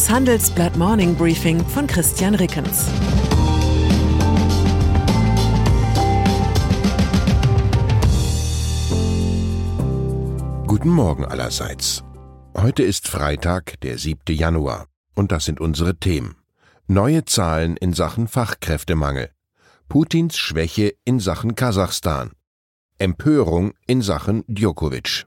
Das Handelsblatt Morning Briefing von Christian Rickens. Guten Morgen allerseits. Heute ist Freitag, der 7. Januar, und das sind unsere Themen. Neue Zahlen in Sachen Fachkräftemangel. Putins Schwäche in Sachen Kasachstan. Empörung in Sachen Djokovic.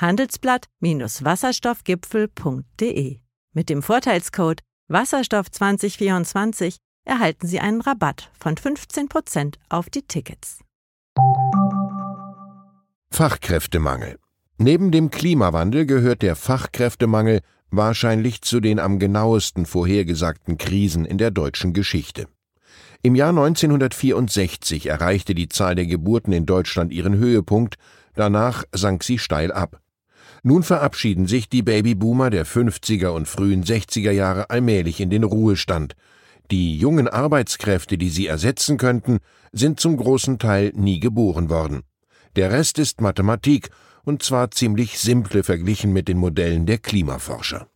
handelsblatt-wasserstoffgipfel.de. Mit dem Vorteilscode Wasserstoff 2024 erhalten Sie einen Rabatt von 15% auf die Tickets. Fachkräftemangel. Neben dem Klimawandel gehört der Fachkräftemangel wahrscheinlich zu den am genauesten vorhergesagten Krisen in der deutschen Geschichte. Im Jahr 1964 erreichte die Zahl der Geburten in Deutschland ihren Höhepunkt, danach sank sie steil ab. Nun verabschieden sich die Babyboomer der 50er und frühen 60er Jahre allmählich in den Ruhestand. Die jungen Arbeitskräfte, die sie ersetzen könnten, sind zum großen Teil nie geboren worden. Der Rest ist Mathematik, und zwar ziemlich simple verglichen mit den Modellen der Klimaforscher.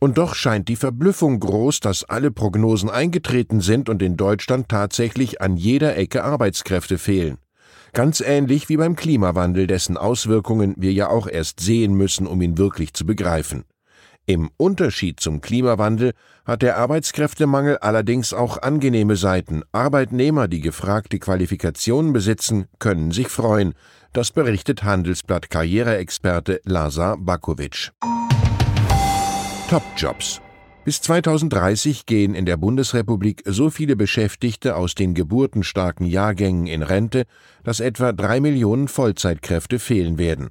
Und doch scheint die Verblüffung groß, dass alle Prognosen eingetreten sind und in Deutschland tatsächlich an jeder Ecke Arbeitskräfte fehlen. Ganz ähnlich wie beim Klimawandel, dessen Auswirkungen wir ja auch erst sehen müssen, um ihn wirklich zu begreifen. Im Unterschied zum Klimawandel hat der Arbeitskräftemangel allerdings auch angenehme Seiten. Arbeitnehmer, die gefragte Qualifikationen besitzen, können sich freuen. Das berichtet Handelsblatt Karriereexperte Lazar Bakovic. Top-Jobs bis 2030 gehen in der Bundesrepublik so viele Beschäftigte aus den geburtenstarken Jahrgängen in Rente, dass etwa drei Millionen Vollzeitkräfte fehlen werden.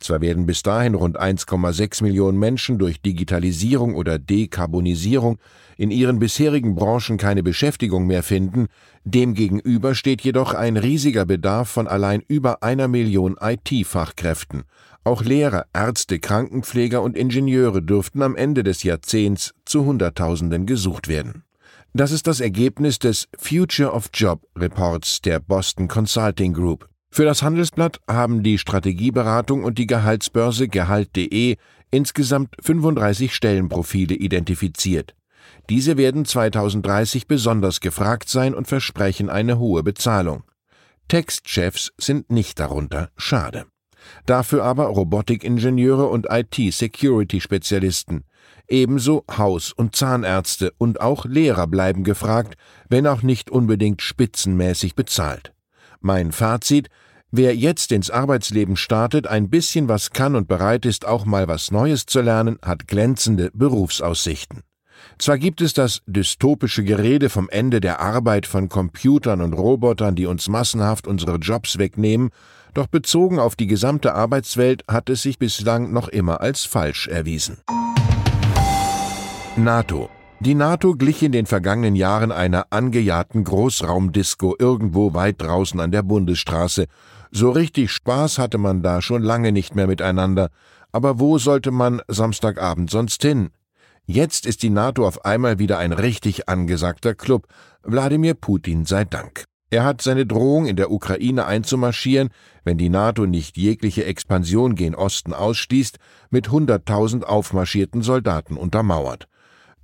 Zwar werden bis dahin rund 1,6 Millionen Menschen durch Digitalisierung oder Dekarbonisierung in ihren bisherigen Branchen keine Beschäftigung mehr finden, demgegenüber steht jedoch ein riesiger Bedarf von allein über einer Million IT-Fachkräften. Auch Lehrer, Ärzte, Krankenpfleger und Ingenieure dürften am Ende des Jahrzehnts zu Hunderttausenden gesucht werden. Das ist das Ergebnis des Future of Job Reports der Boston Consulting Group. Für das Handelsblatt haben die Strategieberatung und die Gehaltsbörse Gehalt.de insgesamt 35 Stellenprofile identifiziert. Diese werden 2030 besonders gefragt sein und versprechen eine hohe Bezahlung. Textchefs sind nicht darunter, schade. Dafür aber Robotikingenieure und IT-Security-Spezialisten. Ebenso Haus- und Zahnärzte und auch Lehrer bleiben gefragt, wenn auch nicht unbedingt spitzenmäßig bezahlt. Mein Fazit, wer jetzt ins Arbeitsleben startet, ein bisschen was kann und bereit ist, auch mal was Neues zu lernen, hat glänzende Berufsaussichten. Zwar gibt es das dystopische Gerede vom Ende der Arbeit von Computern und Robotern, die uns massenhaft unsere Jobs wegnehmen, doch bezogen auf die gesamte Arbeitswelt hat es sich bislang noch immer als falsch erwiesen. NATO. Die NATO glich in den vergangenen Jahren einer angejagten Großraumdisco irgendwo weit draußen an der Bundesstraße. So richtig Spaß hatte man da schon lange nicht mehr miteinander. Aber wo sollte man Samstagabend sonst hin? Jetzt ist die NATO auf einmal wieder ein richtig angesagter Club. Wladimir Putin sei Dank. Er hat seine Drohung, in der Ukraine einzumarschieren, wenn die NATO nicht jegliche Expansion gen Osten ausschließt, mit 100.000 aufmarschierten Soldaten untermauert.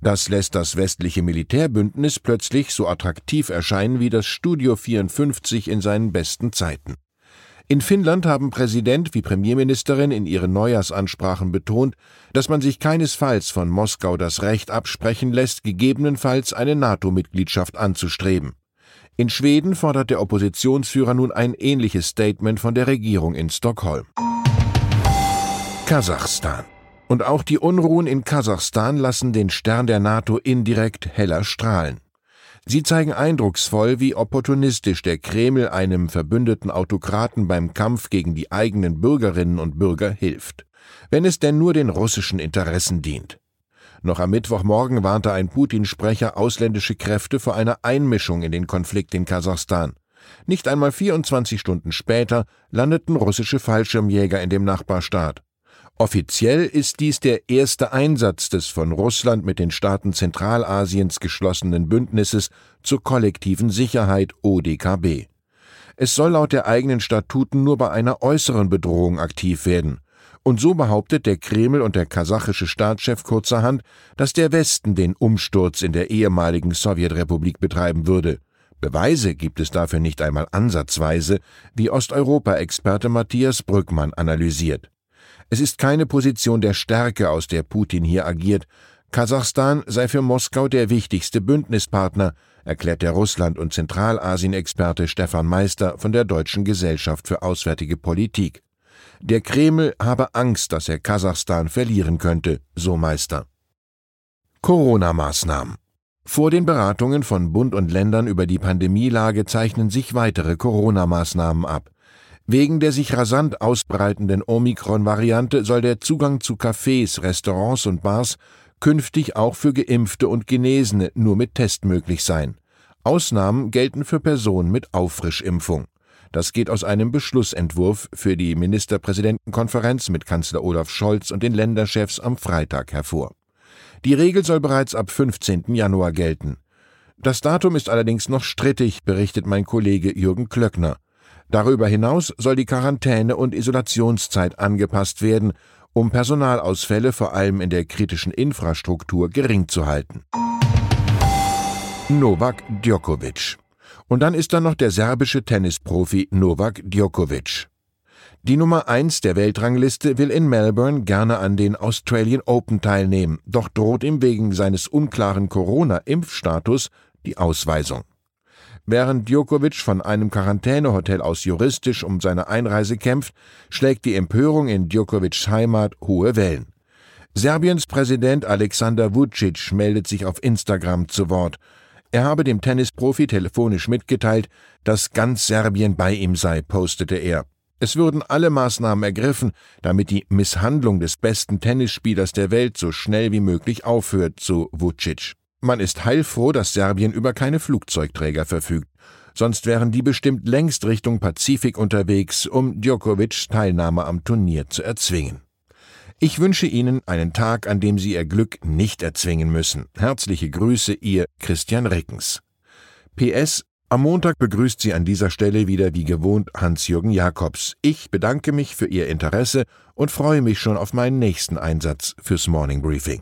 Das lässt das westliche Militärbündnis plötzlich so attraktiv erscheinen wie das Studio 54 in seinen besten Zeiten. In Finnland haben Präsident wie Premierministerin in ihren Neujahrsansprachen betont, dass man sich keinesfalls von Moskau das Recht absprechen lässt, gegebenenfalls eine NATO-Mitgliedschaft anzustreben. In Schweden fordert der Oppositionsführer nun ein ähnliches Statement von der Regierung in Stockholm. Kasachstan. Und auch die Unruhen in Kasachstan lassen den Stern der NATO indirekt heller strahlen. Sie zeigen eindrucksvoll, wie opportunistisch der Kreml einem verbündeten Autokraten beim Kampf gegen die eigenen Bürgerinnen und Bürger hilft, wenn es denn nur den russischen Interessen dient. Noch am Mittwochmorgen warnte ein Putin-Sprecher ausländische Kräfte vor einer Einmischung in den Konflikt in Kasachstan. Nicht einmal 24 Stunden später landeten russische Fallschirmjäger in dem Nachbarstaat. Offiziell ist dies der erste Einsatz des von Russland mit den Staaten Zentralasiens geschlossenen Bündnisses zur kollektiven Sicherheit ODKB. Es soll laut der eigenen Statuten nur bei einer äußeren Bedrohung aktiv werden. Und so behauptet der Kreml und der kasachische Staatschef kurzerhand, dass der Westen den Umsturz in der ehemaligen Sowjetrepublik betreiben würde. Beweise gibt es dafür nicht einmal ansatzweise, wie Osteuropa-Experte Matthias Brückmann analysiert. Es ist keine Position der Stärke, aus der Putin hier agiert. Kasachstan sei für Moskau der wichtigste Bündnispartner, erklärt der Russland- und Zentralasien-Experte Stefan Meister von der Deutschen Gesellschaft für Auswärtige Politik. Der Kreml habe Angst, dass er Kasachstan verlieren könnte, so Meister. Corona-Maßnahmen vor den Beratungen von Bund und Ländern über die Pandemielage zeichnen sich weitere Corona-Maßnahmen ab. Wegen der sich rasant ausbreitenden Omikron-Variante soll der Zugang zu Cafés, Restaurants und Bars künftig auch für Geimpfte und Genesene nur mit Test möglich sein. Ausnahmen gelten für Personen mit Auffrischimpfung. Das geht aus einem Beschlussentwurf für die Ministerpräsidentenkonferenz mit Kanzler Olaf Scholz und den Länderchefs am Freitag hervor. Die Regel soll bereits ab 15. Januar gelten. Das Datum ist allerdings noch strittig, berichtet mein Kollege Jürgen Klöckner. Darüber hinaus soll die Quarantäne- und Isolationszeit angepasst werden, um Personalausfälle vor allem in der kritischen Infrastruktur gering zu halten. Novak Djokovic. Und dann ist da noch der serbische Tennisprofi Novak Djokovic. Die Nummer 1 der Weltrangliste will in Melbourne gerne an den Australian Open teilnehmen, doch droht ihm wegen seines unklaren Corona-Impfstatus die Ausweisung. Während Djokovic von einem Quarantänehotel aus juristisch um seine Einreise kämpft, schlägt die Empörung in Djokovics Heimat hohe Wellen. Serbiens Präsident Alexander Vucic meldet sich auf Instagram zu Wort. Er habe dem Tennisprofi telefonisch mitgeteilt, dass ganz Serbien bei ihm sei, postete er. Es würden alle Maßnahmen ergriffen, damit die Misshandlung des besten Tennisspielers der Welt so schnell wie möglich aufhört, so Vucic. Man ist heilfroh, dass Serbien über keine Flugzeugträger verfügt, sonst wären die bestimmt längst Richtung Pazifik unterwegs, um Djokovics Teilnahme am Turnier zu erzwingen. Ich wünsche Ihnen einen Tag, an dem Sie Ihr Glück nicht erzwingen müssen. Herzliche Grüße, Ihr Christian Reckens. PS am Montag begrüßt Sie an dieser Stelle wieder wie gewohnt Hans-Jürgen Jakobs. Ich bedanke mich für Ihr Interesse und freue mich schon auf meinen nächsten Einsatz fürs Morning Briefing.